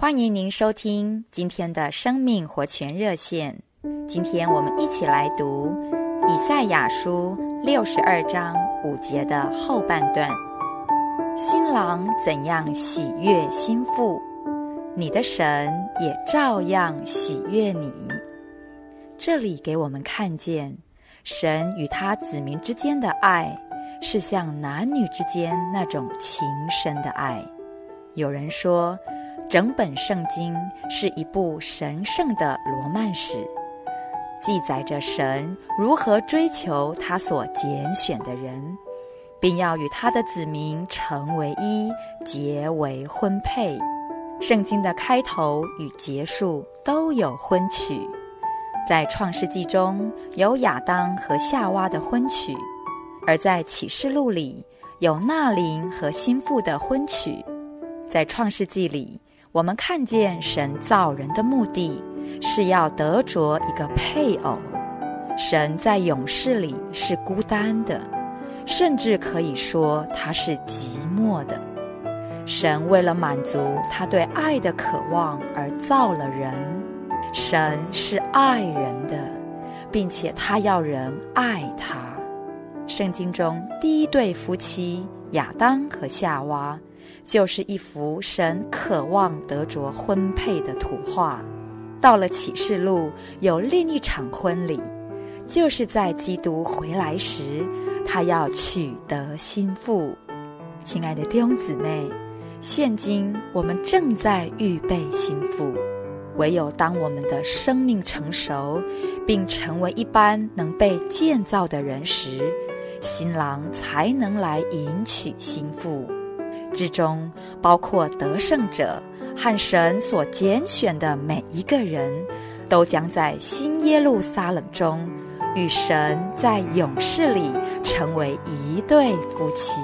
欢迎您收听今天的生命活泉热线。今天我们一起来读以赛亚书六十二章五节的后半段：“新郎怎样喜悦新妇，你的神也照样喜悦你。”这里给我们看见，神与他子民之间的爱，是像男女之间那种情深的爱。有人说，整本圣经是一部神圣的罗曼史，记载着神如何追求他所拣选的人，并要与他的子民成为一，结为婚配。圣经的开头与结束都有婚曲，在创世纪中有亚当和夏娃的婚曲，而在启示录里有那灵和新妇的婚曲。在创世纪里。我们看见神造人的目的是要得着一个配偶。神在永世里是孤单的，甚至可以说他是寂寞的。神为了满足他对爱的渴望而造了人。神是爱人的，并且他要人爱他。圣经中第一对夫妻亚当和夏娃。就是一幅神渴望得着婚配的图画。到了启示录，有另一场婚礼，就是在基督回来时，他要取得新妇。亲爱的弟兄姊妹，现今我们正在预备新妇。唯有当我们的生命成熟，并成为一般能被建造的人时，新郎才能来迎娶新妇。之中包括得胜者和神所拣选的每一个人，都将在新耶路撒冷中与神在永世里成为一对夫妻。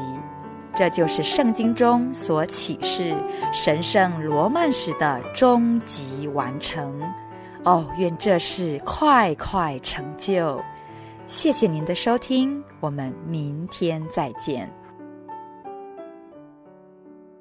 这就是圣经中所启示神圣罗曼史的终极完成。哦，愿这事快快成就！谢谢您的收听，我们明天再见。